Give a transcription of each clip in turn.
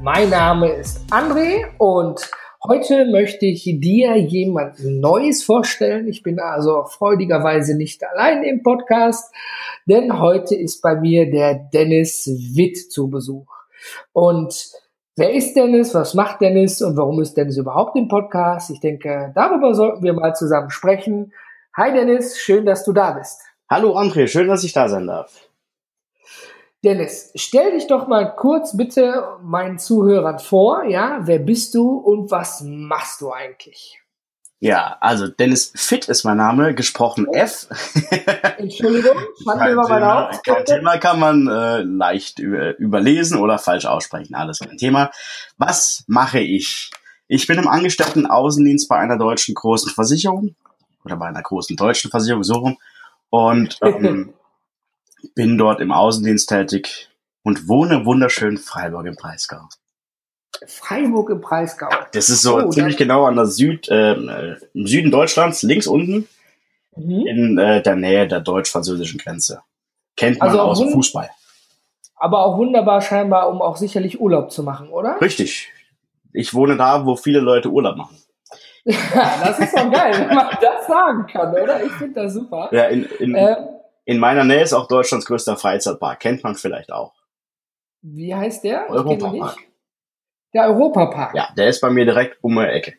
Mein Name ist André und heute möchte ich dir jemand Neues vorstellen. Ich bin also freudigerweise nicht allein im Podcast, denn heute ist bei mir der Dennis Witt zu Besuch. Und wer ist Dennis? Was macht Dennis? Und warum ist Dennis überhaupt im Podcast? Ich denke, darüber sollten wir mal zusammen sprechen. Hi Dennis, schön, dass du da bist. Hallo André, schön, dass ich da sein darf. Dennis, stell dich doch mal kurz bitte meinen Zuhörern vor, ja, wer bist du und was machst du eigentlich? Ja, also Dennis Fit ist mein Name, gesprochen F. Entschuldigung, fand kein, mal Thema, auf. kein Thema kann man äh, leicht über, überlesen oder falsch aussprechen, alles kein Thema. Was mache ich? Ich bin im Angestellten-Außendienst bei einer deutschen großen Versicherung oder bei einer großen deutschen Versicherung, so rum. Und ähm, bin dort im Außendienst tätig und wohne wunderschön Freiburg im Breisgau. Freiburg im Breisgau. Das ist so Oh, ziemlich genau an der Süd, ähm, äh, im Süden Deutschlands, links unten, Mhm. in äh, der Nähe der deutsch-französischen Grenze. Kennt man Also aus dem Fußball. Aber auch wunderbar scheinbar, um auch sicherlich Urlaub zu machen, oder? Richtig. Ich wohne da, wo viele Leute Urlaub machen. Ja, das ist doch geil, wenn man das sagen kann, oder? Ich finde das super. Ja, in, in, Ähm, in meiner Nähe ist auch Deutschlands größter Freizeitpark. Kennt man vielleicht auch. wie heißt der? Europapark. Der Europapark. Ja, der ist bei mir direkt um die Ecke.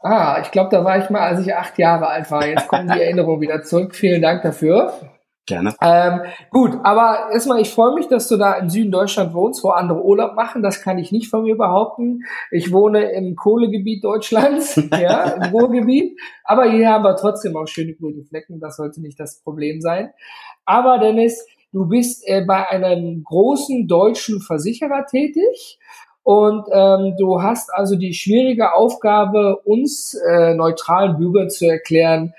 Ah, ich glaube, da war ich mal, als ich acht Jahre alt war. Jetzt kommen die Erinnerungen wieder zurück. Vielen Dank dafür. Gerne. Ähm, gut, aber erstmal, ich freue mich, dass du da im Süden Deutschland wohnst, wo andere Urlaub machen. Das kann ich nicht von mir behaupten. Ich wohne im Kohlegebiet Deutschlands, ja, im Ruhrgebiet. Aber hier haben wir trotzdem auch schöne grüne Flecken. Das sollte nicht das Problem sein. Aber Dennis, du bist äh, bei einem großen deutschen Versicherer tätig. Und ähm, du hast also die schwierige Aufgabe, uns äh, neutralen Bürgern zu erklären,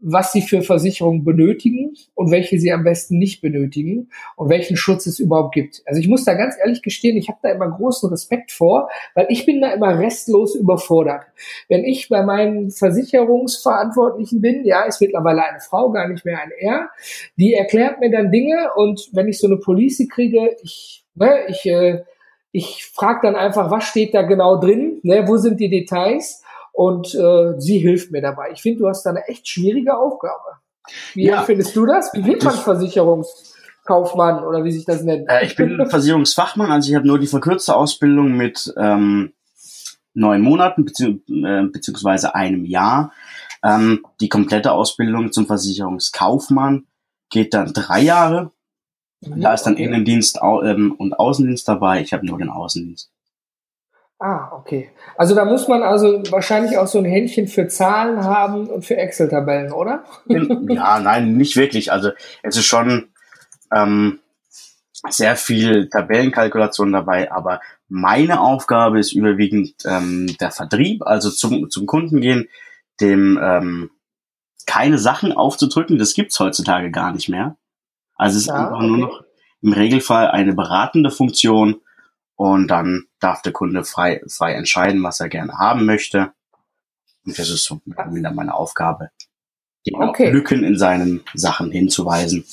was sie für Versicherungen benötigen und welche sie am besten nicht benötigen und welchen Schutz es überhaupt gibt. Also ich muss da ganz ehrlich gestehen, ich habe da immer großen Respekt vor, weil ich bin da immer restlos überfordert. Wenn ich bei meinen Versicherungsverantwortlichen bin, ja, ist mittlerweile eine Frau, gar nicht mehr ein Er, die erklärt mir dann Dinge und wenn ich so eine Police kriege, ich, ne, ich, äh, ich frage dann einfach, was steht da genau drin, ne, wo sind die Details und äh, sie hilft mir dabei. Ich finde, du hast da eine echt schwierige Aufgabe. Wie Ja. findest du das? Wie wird man Ich- Versicherungskaufmann oder wie sich das nennt? Äh, ich bin Versicherungsfachmann, also ich habe nur die verkürzte Ausbildung mit ähm, neun Monaten bezieh äh, beziehungsweise einem Jahr. Ähm, die komplette Ausbildung zum Versicherungskaufmann geht dann drei Jahre. Da ist dann Okay. Innendienst au ähm, und Außendienst dabei. Ich habe nur den Außendienst. Ah, okay. Also da muss man also wahrscheinlich auch so ein Händchen für Zahlen haben und für Excel-Tabellen, oder? Ja, nein, nicht wirklich. Also es ist schon ähm, sehr viel Tabellenkalkulation dabei, aber meine Aufgabe ist überwiegend ähm, der Vertrieb, also zum, zum Kunden gehen, dem ähm, keine Sachen aufzudrücken, das gibt's heutzutage gar nicht mehr. Also es ist Ja, einfach nur okay. noch im Regelfall eine beratende Funktion und dann darf der Kunde frei, frei entscheiden, was er gerne haben möchte. Und das ist so wieder meine Aufgabe, ihm auf Okay. Lücken in seinen Sachen hinzuweisen.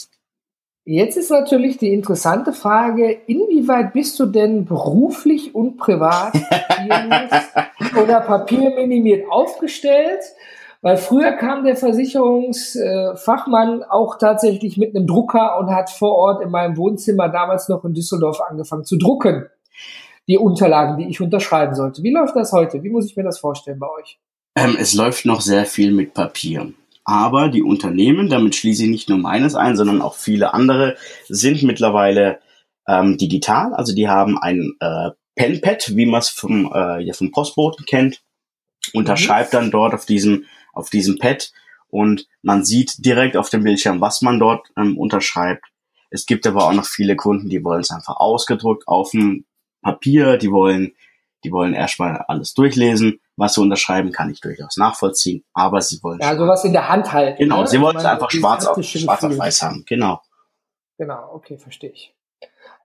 Jetzt ist natürlich die interessante Frage, inwieweit bist du denn beruflich und privat oder papierminimiert aufgestellt? Weil früher kam der Versicherungsfachmann auch tatsächlich mit einem Drucker und hat vor Ort in meinem Wohnzimmer damals noch in Düsseldorf angefangen zu drucken. Die Unterlagen, die ich unterschreiben sollte. Wie läuft das heute? Wie muss ich mir das vorstellen bei euch? Ähm, es läuft noch sehr viel mit Papier. Aber die Unternehmen, damit schließe ich nicht nur meines ein, sondern auch viele andere, sind mittlerweile ähm, digital. Also die haben ein äh, Penpad, wie man es vom, äh, ja, vom Postboten kennt, unterschreibt dann dort auf diesem, auf diesem Pad und man sieht direkt auf dem Bildschirm, was man dort ähm, unterschreibt. Es gibt aber auch noch viele Kunden, die wollen es einfach ausgedruckt auf dem Papier, die wollen Die wollen erstmal alles durchlesen. Was sie unterschreiben, kann ich durchaus nachvollziehen. Aber sie wollen. Ja, sowas in der Hand halten. Genau, ne? sie wollen es einfach schwarz auf, schwarz auf weiß haben. Genau. Genau, okay, verstehe ich.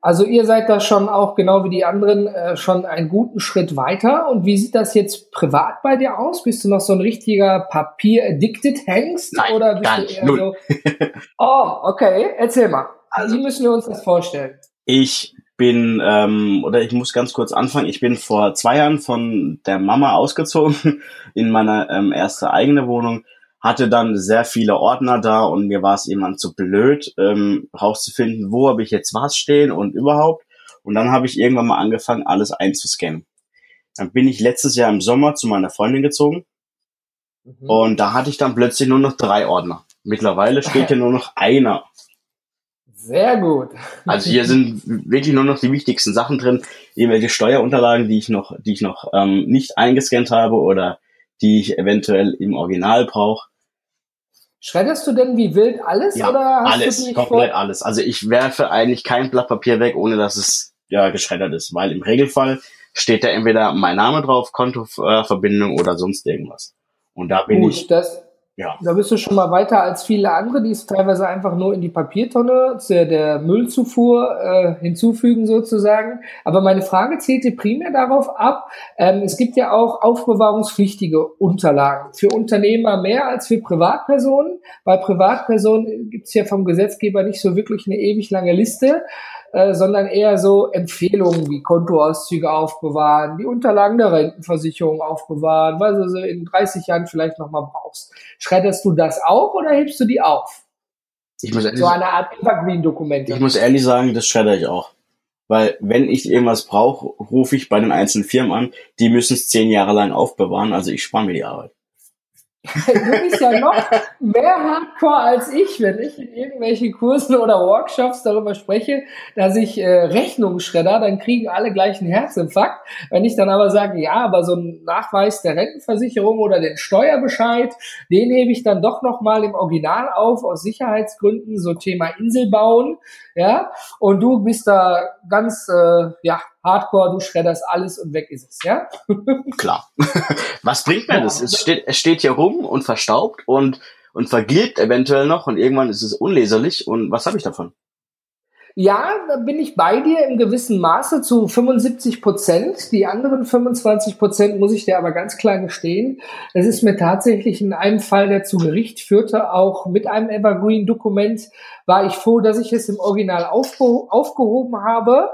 Also ihr seid da schon auch, genau wie die anderen, äh, schon einen guten Schritt weiter. Und wie sieht das jetzt privat bei dir aus? Bist du noch so ein richtiger Papier-addicted Hengst? Nein, oder bist gar du nicht, eher null. so? Oh, okay, erzähl mal. Also- wie müssen wir uns das vorstellen? Ich bin, ähm, oder ich muss ganz kurz anfangen, ich bin vor zwei Jahren von der Mama ausgezogen in meine ähm, erste eigene Wohnung, hatte dann sehr viele Ordner da und mir war es irgendwann zu blöd, ähm, rauszufinden, wo habe ich jetzt was stehen und überhaupt. Und dann habe ich irgendwann mal angefangen, alles einzuscannen. Dann bin ich letztes Jahr im Sommer zu meiner Freundin gezogen Mhm. und da hatte ich dann plötzlich nur noch drei Ordner. Mittlerweile steht hier nur noch einer. Sehr gut. Also hier sind wirklich nur noch die wichtigsten Sachen drin, irgendwelche Steuerunterlagen, die ich noch, die ich noch ähm, nicht eingescannt habe oder die ich eventuell im Original brauche. Schredderst du denn wie wild alles Ja, oder hast alles, du komplett alles. Also ich werfe eigentlich kein Blatt Papier weg, ohne dass es ja geschreddert ist, weil im Regelfall steht da entweder mein Name drauf, Kontoverbindung oder sonst irgendwas. Und da bin Gut, ich, das, ja, da bist du schon mal weiter als viele andere, die es teilweise einfach nur in die Papiertonne der, der Müllzufuhr äh, hinzufügen sozusagen. Aber meine Frage zielte primär darauf ab, ähm, es gibt ja auch aufbewahrungspflichtige Unterlagen. Für Unternehmer mehr als für Privatpersonen. Bei Privatpersonen gibt es ja vom Gesetzgeber nicht so wirklich eine ewig lange Liste. Äh, sondern eher so Empfehlungen wie Kontoauszüge aufbewahren, die Unterlagen der Rentenversicherung aufbewahren, weil du sie in 30 Jahren vielleicht nochmal brauchst. Schredderst du das auch oder hebst du die auf? ich muss ehrlich, So eine Art Evergreen-Dokumente. ich muss ehrlich sagen, das schredder ich auch. Weil wenn ich irgendwas brauche, rufe ich bei den einzelnen Firmen an, die müssen es zehn Jahre lang aufbewahren, also ich spare mir die Arbeit. Du bist ja noch mehr Hardcore als ich, wenn ich in irgendwelchen Kursen oder Workshops darüber spreche, dass ich äh, Rechnungen schredder, dann kriegen alle gleich einen Herzinfarkt. Wenn ich dann aber sage, ja, aber so ein Nachweis der Rentenversicherung oder den Steuerbescheid, den hebe ich dann doch nochmal im Original auf, aus Sicherheitsgründen, so Thema Insel bauen, ja, und du bist da ganz, äh, ja, Hardcore, du schredderst alles und weg ist es, ja? Klar. Was bringt mir Ja. das? Es steht, es steht hier rum und verstaubt und, und vergilbt eventuell noch und irgendwann ist es unleserlich und was habe ich davon? Ja, da bin ich bei dir im gewissen Maße zu 75 Prozent. Die anderen 25 Prozent muss ich dir aber ganz klar gestehen. Es ist mir tatsächlich in einem Fall, der zu Gericht führte, auch mit einem Evergreen-Dokument, war ich froh, dass ich es im Original aufge aufgehoben habe,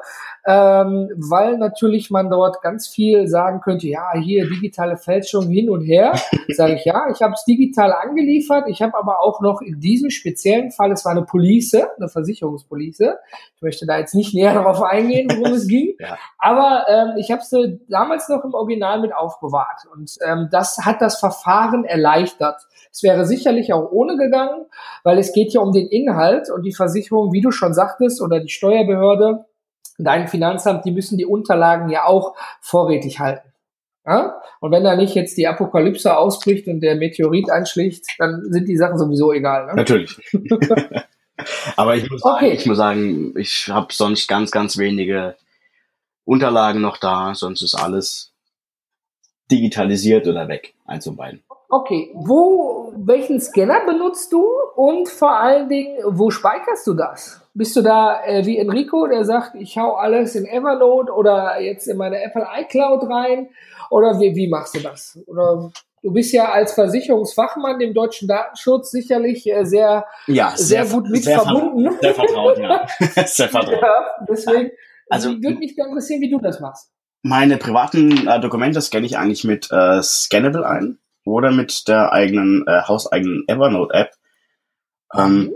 ähm, weil natürlich man dort ganz viel sagen könnte, ja, hier digitale Fälschung hin und her. Sage ich, ja, ich habe es digital angeliefert, ich habe aber auch noch in diesem speziellen Fall, es war eine Police, eine Versicherungspolice, ich möchte da jetzt nicht näher darauf eingehen, worum es ging, Ja. aber ähm, ich habe sie damals noch im Original mit aufbewahrt und ähm, das hat das Verfahren erleichtert. Es wäre sicherlich auch ohne gegangen, weil es geht ja um den Inhalt und die Versicherung, wie du schon sagtest, oder die Steuerbehörde, dein Finanzamt, die müssen die Unterlagen ja auch vorrätig halten. Ja? Und wenn da nicht jetzt die Apokalypse ausbricht und der Meteorit einschlägt, dann sind die Sachen sowieso egal. Ne? Natürlich. Aber ich muss sagen, Okay. ich muss sagen, ich habe sonst ganz, ganz wenige Unterlagen noch da, sonst ist alles digitalisiert oder weg. Eins und beiden. Okay, wo, welchen Scanner benutzt du und vor allen Dingen, wo speicherst du das? Bist du da äh, wie Enrico, der sagt, ich hau alles in Evernote oder jetzt in meine Apple iCloud rein? Oder wie, wie machst du das? Oder du bist ja als Versicherungsfachmann dem deutschen Datenschutz sicherlich äh, sehr, Ja, sehr, gut mit sehr verbunden. Sehr vertraut, ja. sehr vertraut. Ja, deswegen Also- also, würde mich interessieren, wie du das machst. Meine privaten äh, Dokumente scanne ich eigentlich mit äh, Scannable ein oder mit der eigenen, äh, hauseigenen Evernote-App. Ähm,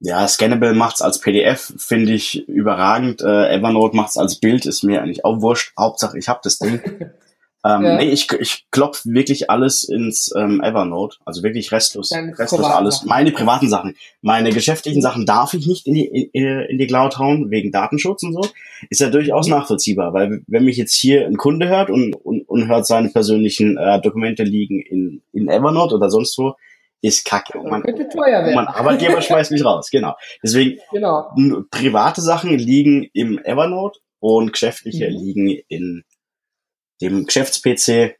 ja, Scannable macht's als PDF, finde ich überragend. Äh, Evernote macht's als Bild, ist mir eigentlich auch wurscht. Hauptsache, ich habe das Ding. ähm, Ja. Nee, ich, ich klopf wirklich alles ins ähm, Evernote. Also wirklich restlos. Deine restlos alles. Sachen. Meine privaten Sachen. Meine geschäftlichen Sachen darf ich nicht in die, in, in die Cloud hauen, wegen Datenschutz und so. Ist ja durchaus Mhm. nachvollziehbar, weil wenn mich jetzt hier ein Kunde hört und, und, und hört seine persönlichen äh, Dokumente liegen in, in Evernote oder sonst wo, ist kacke. Und mein, könnte teuer werden. mein Arbeitgeber schmeißt mich raus, genau. Deswegen, Genau. private Sachen liegen im Evernote und geschäftliche Mhm. liegen in dem Geschäfts-PC.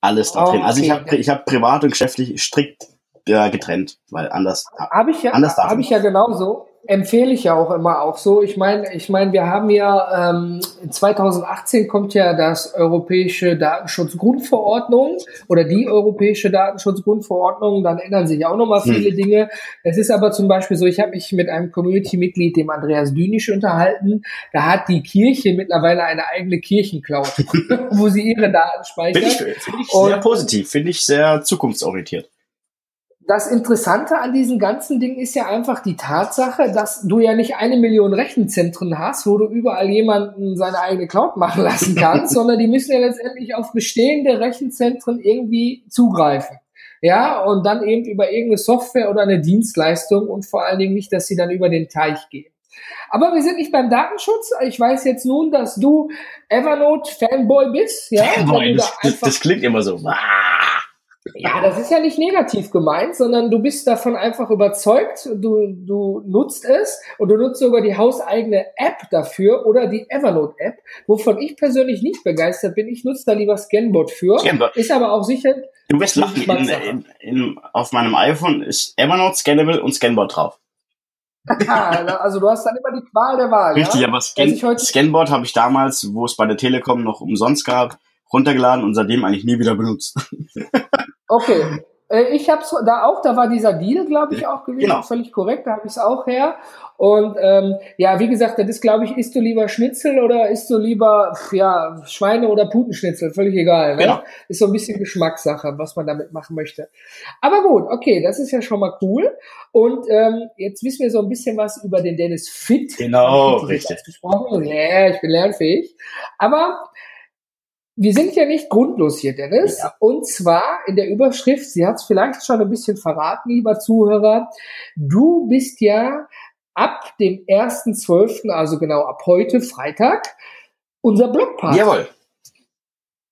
Alles da drin. Also ich habe ich hab privat und geschäftlich strikt äh, getrennt, weil anders. Habe ich ja, habe ich ja genauso empfehle ich ja auch immer auch so. Ich meine, ich meine, wir haben ja ähm, 2018 kommt ja das europäische Datenschutzgrundverordnung oder die europäische Datenschutzgrundverordnung. Dann ändern sich auch nochmal hm. viele hm. Dinge. Es ist aber zum Beispiel so, ich habe mich mit einem Community-Mitglied, dem Andreas Dünisch, unterhalten. Da hat die Kirche mittlerweile eine eigene Kirchencloud, wo sie ihre Daten speichert. Finde ich, find ich sehr positiv, finde ich sehr zukunftsorientiert das Interessante an diesen ganzen Dingen ist ja einfach die Tatsache, dass du ja nicht eine Million Rechenzentren hast, wo du überall jemanden seine eigene Cloud machen lassen kannst, sondern die müssen ja letztendlich auf bestehende Rechenzentren irgendwie zugreifen. Ja, und dann eben über irgendeine Software oder eine Dienstleistung und vor allen Dingen nicht, dass sie dann über den Teich gehen. Aber wir sind nicht beim Datenschutz. Ich weiß jetzt nun, dass du Evernote-Fanboy bist. Ja, Fanboy, das, da das, klingt immer so. Ja, das ist ja nicht negativ gemeint, sondern du bist davon einfach überzeugt, du, du nutzt es und du nutzt sogar die hauseigene App dafür oder die Evernote-App, wovon ich persönlich nicht begeistert bin. Ich nutze da lieber Scanbot für. Scanbot. Ist aber auch sicher. Du wirst lachen, in, in, in, auf meinem iPhone ist Evernote, Scannable und Scanbot drauf. also du hast dann immer die Qual der Wahl. Richtig, ja? aber Scan, Scanbot habe ich damals, wo es bei der Telekom noch umsonst gab, runtergeladen und seitdem eigentlich nie wieder benutzt. Okay. Äh, ich habe da auch, da war dieser Deal, glaube ich, auch gewesen, genau. völlig korrekt, da habe ich es auch her. Und ähm, ja, wie gesagt, das ist, glaube ich, isst du lieber Schnitzel oder isst du lieber ja Schweine- oder Putenschnitzel, völlig egal. Ne? Genau. Ist so ein bisschen Geschmackssache, was man damit machen möchte. Aber gut, okay, das ist ja schon mal cool. Und ähm, jetzt wissen wir so ein bisschen was über den Dennis Fit. Genau, richtig. Ja, ich bin lernfähig. Aber wir sind ja nicht grundlos hier, Dennis. Ja. Und zwar in der Überschrift, sie hat es vielleicht schon ein bisschen verraten, lieber Zuhörer, du bist ja ab dem 1.12., also genau ab heute, Freitag, unser Blogpartner. Jawohl.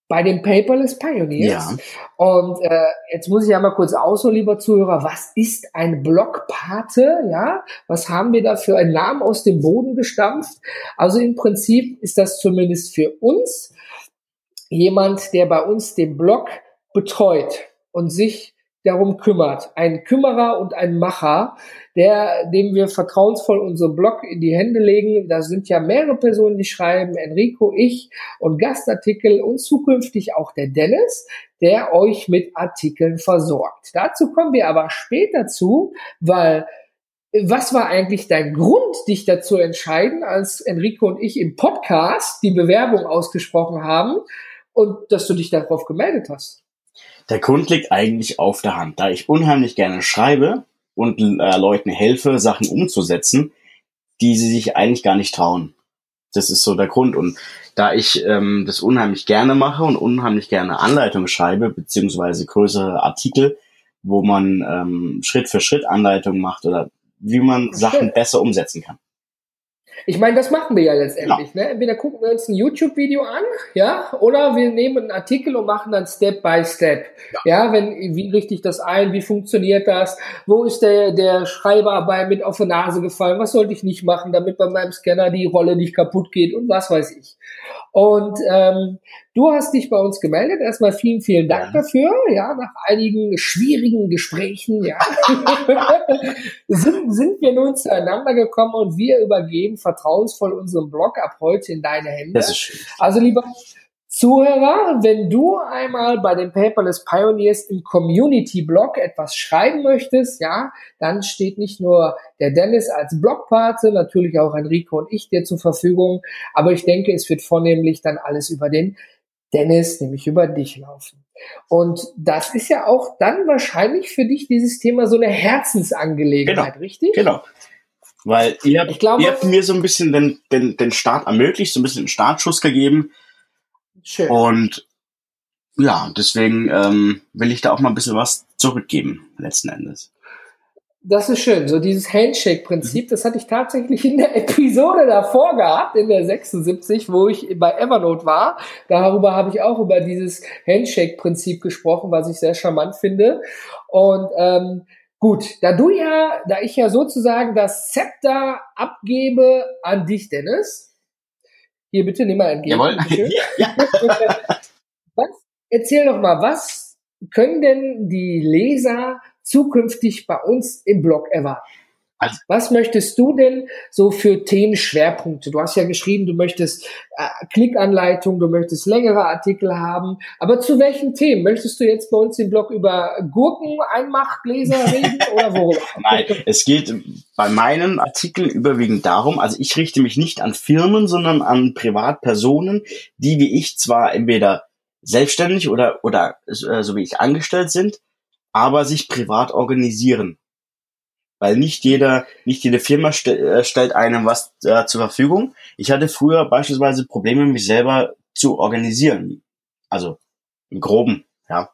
Bei den Paperless Pioneers. Ja. Und äh, jetzt muss ich ja mal kurz ausholen, lieber Zuhörer, was ist ein Blogpate? Ja, was haben wir da für einen Namen aus dem Boden gestampft? Also im Prinzip ist das zumindest für uns jemand, der bei uns den Blog betreut und sich darum kümmert. Ein Kümmerer und ein Macher, der, dem wir vertrauensvoll unseren Blog in die Hände legen. Da sind ja mehrere Personen, die schreiben, Enrico, ich und Gastartikel und zukünftig auch der Dennis, der euch mit Artikeln versorgt. Dazu kommen wir aber später zu, weil was war eigentlich dein Grund, dich dazu entscheiden, als Enrico und ich im Podcast die Bewerbung ausgesprochen haben, und dass du dich darauf gemeldet hast. Der Grund liegt eigentlich auf der Hand, da ich unheimlich gerne schreibe und äh, Leuten helfe, Sachen umzusetzen, die sie sich eigentlich gar nicht trauen. Das ist so der Grund. Und da ich ähm, das unheimlich gerne mache und unheimlich gerne Anleitungen schreibe, beziehungsweise größere Artikel, wo man ähm, Schritt für Schritt Anleitungen macht oder wie man Sachen besser umsetzen kann. Ich meine, das machen wir ja letztendlich. Ja. Ne? Entweder gucken wir uns ein YouTube-Video an, ja, oder wir nehmen einen Artikel und machen dann Step by Step. Ja, ja wenn, wie richte ich das ein? Wie funktioniert das? Wo ist der, der Schreiber bei mit auf die Nase gefallen? Was sollte ich nicht machen, damit bei meinem Scanner die Rolle nicht kaputt geht und was weiß ich. Und ähm, du hast dich bei uns gemeldet. Erstmal vielen, vielen Dank ja. dafür. Ja, nach einigen schwierigen Gesprächen, ja, sind, sind wir nun zueinander gekommen und wir übergeben vertrauensvoll unseren Blog ab heute in deine Hände. Das ist schön. Also lieber Zuhörer, wenn du einmal bei den Paperless Pioneers im Community-Blog etwas schreiben möchtest, ja, dann steht nicht nur der Dennis als Blogpate, natürlich auch Enrico und ich dir zur Verfügung, aber ich denke, es wird vornehmlich dann alles über den Dennis, nämlich über dich laufen. Und das ist ja auch dann wahrscheinlich für dich dieses Thema so eine Herzensangelegenheit, genau, richtig? Genau. Weil ihr, habt, glaube, ihr habt mir so ein bisschen den, den, den Start ermöglicht, so ein bisschen den Startschuss gegeben, Schön. Und ja, deswegen ähm, will ich da auch mal ein bisschen was zurückgeben, letzten Endes. Das ist schön. So dieses Handshake-Prinzip, mhm. das hatte ich tatsächlich in der Episode davor gehabt, in der 76, wo ich bei Evernote war. Darüber habe ich auch über dieses Handshake-Prinzip gesprochen, was ich sehr charmant finde. Und ähm, gut, da du ja, da ich ja sozusagen das Zepter abgebe an dich, Dennis, Hier bitte, nimm mal entgegen. Jawohl. ja. was? Erzähl doch mal, was können denn die Leser zukünftig bei uns im Blog erwarten? Also, Was möchtest du denn so für Themenschwerpunkte? Du hast ja geschrieben, du möchtest äh, Klickanleitung, du möchtest längere Artikel haben. Aber zu welchen Themen? Möchtest du jetzt bei uns im Blog über Gurken, Einmachgläser reden oder worüber? Nein, es geht bei meinen Artikeln überwiegend darum, also ich richte mich nicht an Firmen, sondern an Privatpersonen, die wie ich zwar entweder selbstständig oder, oder äh, so wie ich angestellt sind, aber sich privat organisieren weil nicht jeder, nicht jede Firma st äh, stellt einem was äh, zur Verfügung. Ich hatte früher beispielsweise Probleme, mich selber zu organisieren. Also im Groben, ja.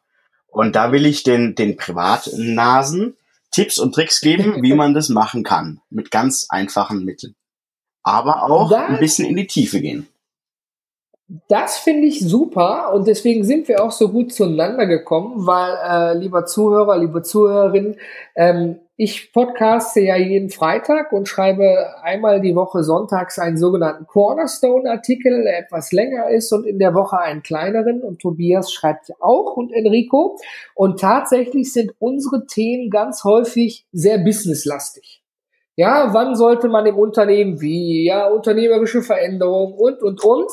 Und da will ich den, den Privatnasen Tipps und Tricks geben, wie man das machen kann. Mit ganz einfachen Mitteln. Aber auch das, ein bisschen in die Tiefe gehen. Das finde ich super und deswegen sind wir auch so gut zueinander gekommen, weil, äh, lieber Zuhörer, liebe Zuhörerin, ähm, ich podcaste ja jeden Freitag und schreibe einmal die Woche sonntags einen sogenannten Cornerstone-Artikel, der etwas länger ist und in der Woche einen kleineren. Und Tobias schreibt auch und Enrico. Und tatsächlich sind unsere Themen ganz häufig sehr businesslastig. Ja, wann sollte man im Unternehmen wie? Ja, unternehmerische Veränderungen und, und, und.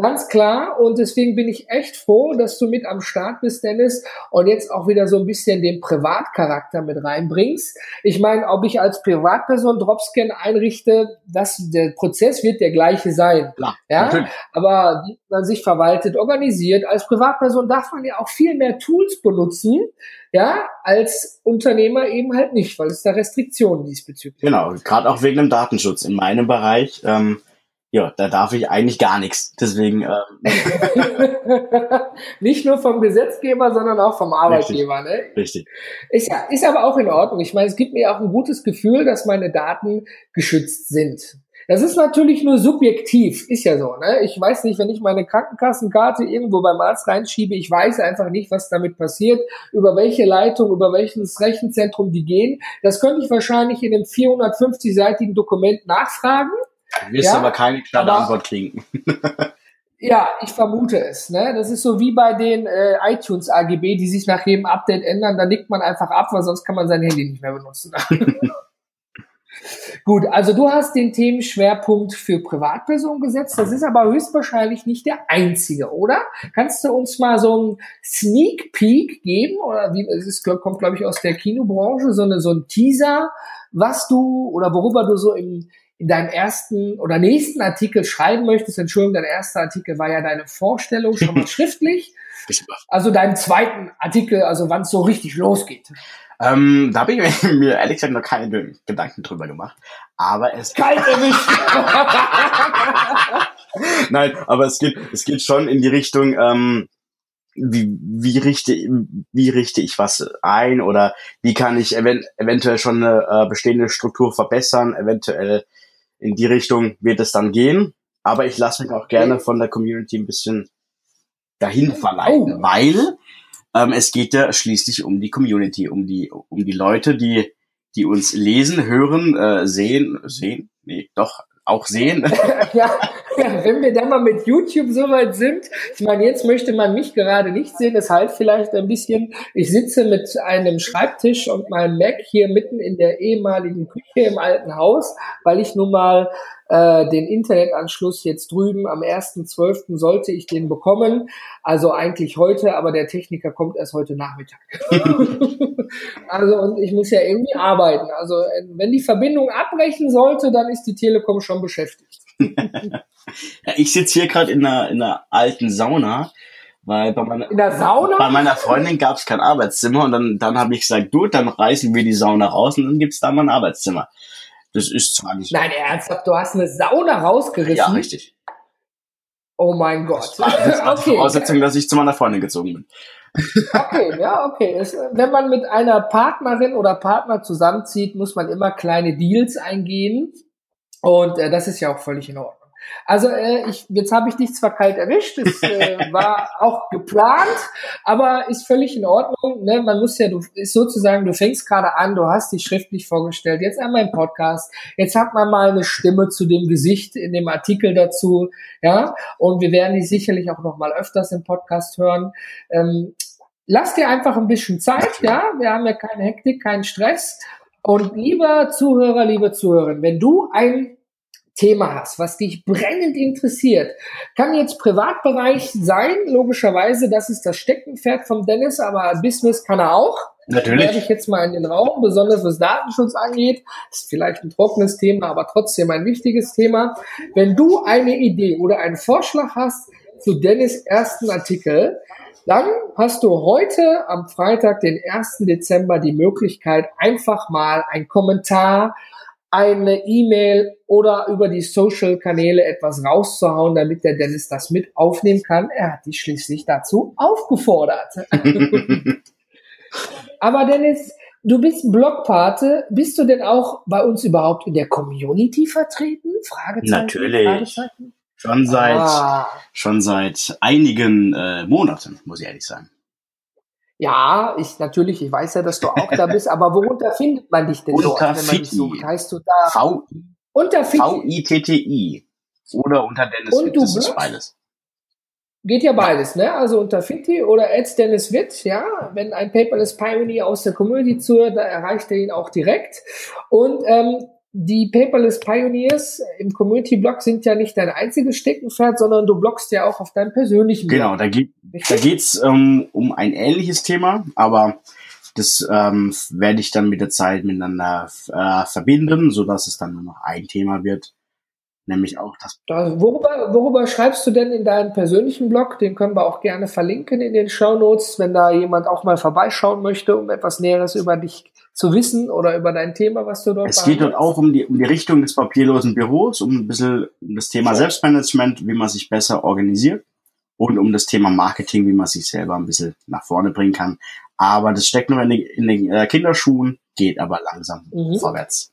Ganz klar. Und deswegen bin ich echt froh, dass du mit am Start bist, Dennis, und jetzt auch wieder so ein bisschen den Privatcharakter mit reinbringst. Ich meine, ob ich als Privatperson Dropscan einrichte, das, der Prozess wird der gleiche sein. Klar, ja, natürlich. aber wie man sich verwaltet, organisiert. Als Privatperson darf man ja auch viel mehr Tools benutzen, ja, als Unternehmer eben halt nicht, weil es da Restriktionen diesbezüglich Genau, gerade auch wegen dem Datenschutz. In meinem Bereich ähm, ja, da darf ich eigentlich gar nichts. Deswegen ähm. nicht nur vom Gesetzgeber, sondern auch vom Arbeitgeber. Richtig. Ne? Richtig. Ist ja ist aber auch in Ordnung. Ich meine, es gibt mir auch ein gutes Gefühl, dass meine Daten geschützt sind. Das ist natürlich nur subjektiv, ist ja so. Ne? Ich weiß nicht, wenn ich meine Krankenkassenkarte irgendwo beim Arzt reinschiebe, ich weiß einfach nicht, was damit passiert, über welche Leitung, über welches Rechenzentrum die gehen. Das könnte ich wahrscheinlich in einem 450-seitigen Dokument nachfragen. Du wirst ja, aber keine klare Antwort kriegen. ja, ich vermute es. Ne? Das ist so wie bei den äh, iTunes AGB, die sich nach jedem Update ändern. Da nickt man einfach ab, weil sonst kann man sein Handy nicht mehr benutzen. Gut, also du hast den Themenschwerpunkt für Privatpersonen gesetzt. Das ist aber höchstwahrscheinlich nicht der einzige, oder? Kannst du uns mal so einen Sneak Peek geben? Oder wie, es ist, kommt, glaube ich, aus der Kinobranche, so, eine, so ein Teaser, was du oder worüber du so im, in deinem ersten oder nächsten Artikel schreiben möchtest. Entschuldigung, dein erster Artikel war ja deine Vorstellung schon mal schriftlich. Also deinen zweiten Artikel, also wann es so richtig losgeht. Ähm, da habe ich mir ehrlich gesagt noch keine Gedanken drüber gemacht. Aber es kalt erwischt. Nein, aber es geht, es geht schon in die Richtung, ähm, wie, wie richte, wie richte ich was ein oder wie kann ich event eventuell schon eine äh, bestehende Struktur verbessern, eventuell in die Richtung wird es dann gehen. Aber ich lasse mich auch gerne von der Community ein bisschen dahin verleiten, oh. weil ähm, es geht ja schließlich um die Community, um die, um die Leute, die, die uns lesen, hören, äh, sehen, sehen, nee, doch, auch sehen. ja, wenn wir dann mal mit YouTube so weit sind, ich meine, jetzt möchte man mich gerade nicht sehen, das heißt vielleicht ein bisschen, ich sitze mit einem Schreibtisch und meinem Mac hier mitten in der ehemaligen Küche im alten Haus, weil ich nun mal äh, den Internetanschluss jetzt drüben am 1.12. sollte ich den bekommen. Also eigentlich heute, aber der Techniker kommt erst heute Nachmittag. also und ich muss ja irgendwie arbeiten. Also wenn die Verbindung abbrechen sollte, dann ist die Telekom schon beschäftigt. Ich sitze hier gerade in einer, in einer alten Sauna. Weil bei meiner, in der Sauna? Bei meiner Freundin gab es kein Arbeitszimmer und dann, dann habe ich gesagt, gut, dann reißen wir die Sauna raus und dann gibt's da mal ein Arbeitszimmer. Das ist zwar nicht. Nein, ernsthaft, du hast eine Sauna rausgerissen. Ja, richtig. Oh mein Gott. Das war okay. Voraussetzung, dass ich zu meiner Freundin gezogen bin. Okay, ja, okay. Es, wenn man mit einer Partnerin oder Partner zusammenzieht, muss man immer kleine Deals eingehen. Und äh, das ist ja auch völlig in Ordnung. Also äh, ich, jetzt habe ich dich zwar kalt erwischt, es äh, war auch geplant, aber ist völlig in Ordnung. Ne? Man muss ja, du ist sozusagen, du fängst gerade an, du hast dich schriftlich vorgestellt, jetzt einmal im Podcast, jetzt hat man mal eine Stimme zu dem Gesicht in dem Artikel dazu, ja, und wir werden dich sicherlich auch noch mal öfters im Podcast hören. Ähm, lass dir einfach ein bisschen Zeit, ja, wir haben ja keine Hektik, keinen Stress. Und lieber Zuhörer, liebe Zuhörerin, wenn du ein Thema hast, was dich brennend interessiert, kann jetzt Privatbereich sein, logischerweise, das ist das Steckenpferd vom Dennis, aber Business kann er auch. Natürlich. Werde ich jetzt mal in den Raum, besonders was Datenschutz angeht. Ist vielleicht ein trockenes Thema, aber trotzdem ein wichtiges Thema. Wenn du eine Idee oder einen Vorschlag hast zu Dennis ersten Artikel, dann hast du heute am Freitag, den 1. Dezember, die Möglichkeit, einfach mal einen Kommentar, eine E-Mail oder über die Social-Kanäle etwas rauszuhauen, damit der Dennis das mit aufnehmen kann. Er hat dich schließlich dazu aufgefordert. Aber Dennis, du bist Blogpate. Bist du denn auch bei uns überhaupt in der Community vertreten? Fragezeichen. Natürlich. Fragezeichen? Schon seit, ah. schon seit einigen äh, Monaten, muss ich ehrlich sagen. Ja, ich natürlich, ich weiß ja, dass du auch da bist, aber worunter findet man dich denn unter dort, wenn man dich sucht? Heißt du da v unter V-I-T-T-I oder unter Dennis Und Witt, du das ist beides. Geht ja beides, ne? Also unter Fitti oder Ed Dennis Witt, ja. Wenn ein Paperless Pioneer aus der Community zuhört, da erreicht er ihn auch direkt. Und ähm, die Paperless Pioneers im Community-Blog sind ja nicht dein einziges Steckenpferd, sondern du bloggst ja auch auf deinem persönlichen Blog. Genau, da, geht, da geht's ähm, um ein ähnliches Thema, aber das ähm, werde ich dann mit der Zeit miteinander äh, verbinden, so dass es dann nur noch ein Thema wird, nämlich auch das. Da, worüber, worüber schreibst du denn in deinem persönlichen Blog? Den können wir auch gerne verlinken in den Show Notes, wenn da jemand auch mal vorbeischauen möchte, um etwas Näheres über dich zu wissen oder über dein Thema, was du dort Es geht dort auch um die, um die Richtung des papierlosen Büros, um ein bisschen um das Thema Selbstmanagement, wie man sich besser organisiert und um das Thema Marketing, wie man sich selber ein bisschen nach vorne bringen kann. Aber das steckt nur in, den, in den äh, Kinderschuhen, geht aber langsam mhm. vorwärts.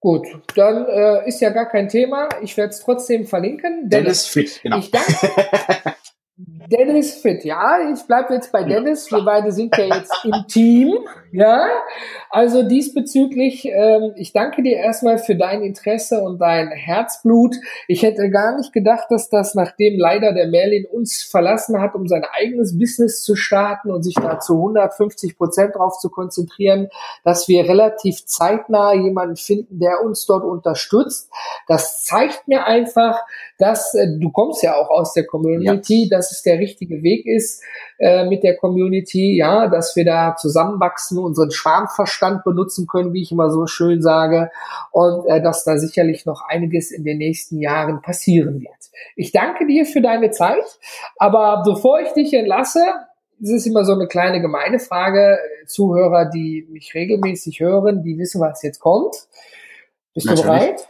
Gut, dann äh, ist ja gar kein Thema. Ich werde es trotzdem verlinken. Dennis, Dennis Fit, genau. Ich danke, Dennis Fit, ja, ich bleibe jetzt bei Dennis. Wir beide sind ja jetzt im Team, ja. Also diesbezüglich, ähm, ich danke dir erstmal für dein Interesse und dein Herzblut. Ich hätte gar nicht gedacht, dass das, nachdem leider der Merlin uns verlassen hat, um sein eigenes Business zu starten und sich da zu 150 Prozent drauf zu konzentrieren, dass wir relativ zeitnah jemanden finden, der uns dort unterstützt. Das zeigt mir einfach, dass äh, du kommst ja auch aus der Community, ja. dass es der richtige Weg ist äh, mit der Community, ja, dass wir da zusammenwachsen, unseren Schwarmverstand Verstand benutzen können, wie ich immer so schön sage, und äh, dass da sicherlich noch einiges in den nächsten Jahren passieren wird. Ich danke dir für deine Zeit, aber bevor ich dich entlasse, es ist immer so eine kleine gemeine Frage. Zuhörer, die mich regelmäßig hören, die wissen, was jetzt kommt. Bist Natürlich. du bereit?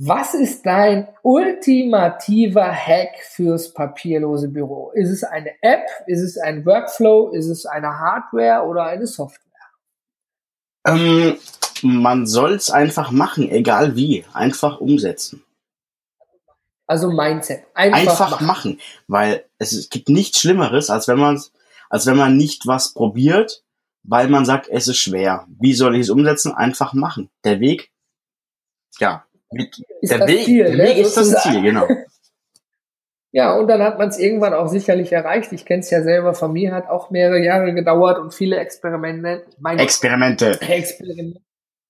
Was ist dein ultimativer Hack fürs papierlose Büro? Ist es eine App? Ist es ein Workflow? Ist es eine Hardware oder eine Software? Ähm, man soll es einfach machen, egal wie. Einfach umsetzen. Also Mindset. Einfach, einfach machen. machen. Weil es, gibt nichts Schlimmeres, als wenn man als wenn man nicht was probiert, weil man sagt, es ist schwer. Wie soll ich es umsetzen? Einfach machen. Der Weg, ja, der Weg, Ziel, der ne? Weg ist das Ziel, genau. Ja, und dann hat man es irgendwann auch sicherlich erreicht. Ich kenne es ja selber, von mir hat auch mehrere Jahre gedauert und viele Experimente. Meine Experimente. Experimente.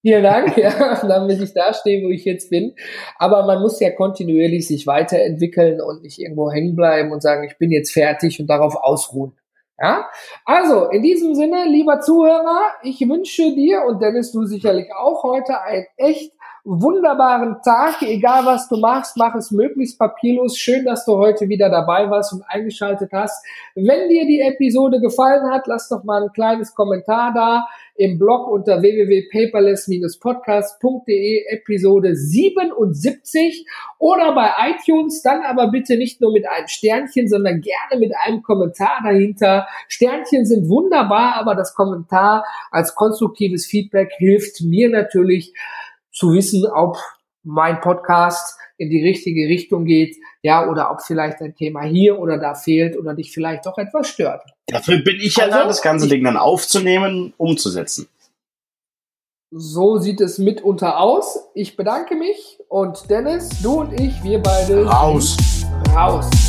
Vielen Dank, ja, damit ich da stehe, wo ich jetzt bin. Aber man muss ja kontinuierlich sich weiterentwickeln und nicht irgendwo hängen bleiben und sagen, ich bin jetzt fertig und darauf ausruhen. Ja, also in diesem Sinne, lieber Zuhörer, ich wünsche dir und Dennis, du sicherlich auch heute ein echt wunderbaren Tag. Egal was du machst, mach es möglichst papierlos. Schön, dass du heute wieder dabei warst und eingeschaltet hast. Wenn dir die Episode gefallen hat, lass doch mal ein kleines Kommentar da im Blog unter www.paperless-podcast.de Episode 77 oder bei iTunes, dann aber bitte nicht nur mit einem Sternchen, sondern gerne mit einem Kommentar dahinter. Sternchen sind wunderbar, aber das Kommentar als konstruktives Feedback hilft mir natürlich, zu wissen, ob mein Podcast in die richtige Richtung geht, ja, oder ob vielleicht ein Thema hier oder da fehlt oder dich vielleicht doch etwas stört. Dafür bin ich ja Also, da, das ganze Ding dann aufzunehmen, umzusetzen. So sieht es mitunter aus. Ich bedanke mich und Dennis, du und ich, wir beide Raus! raus.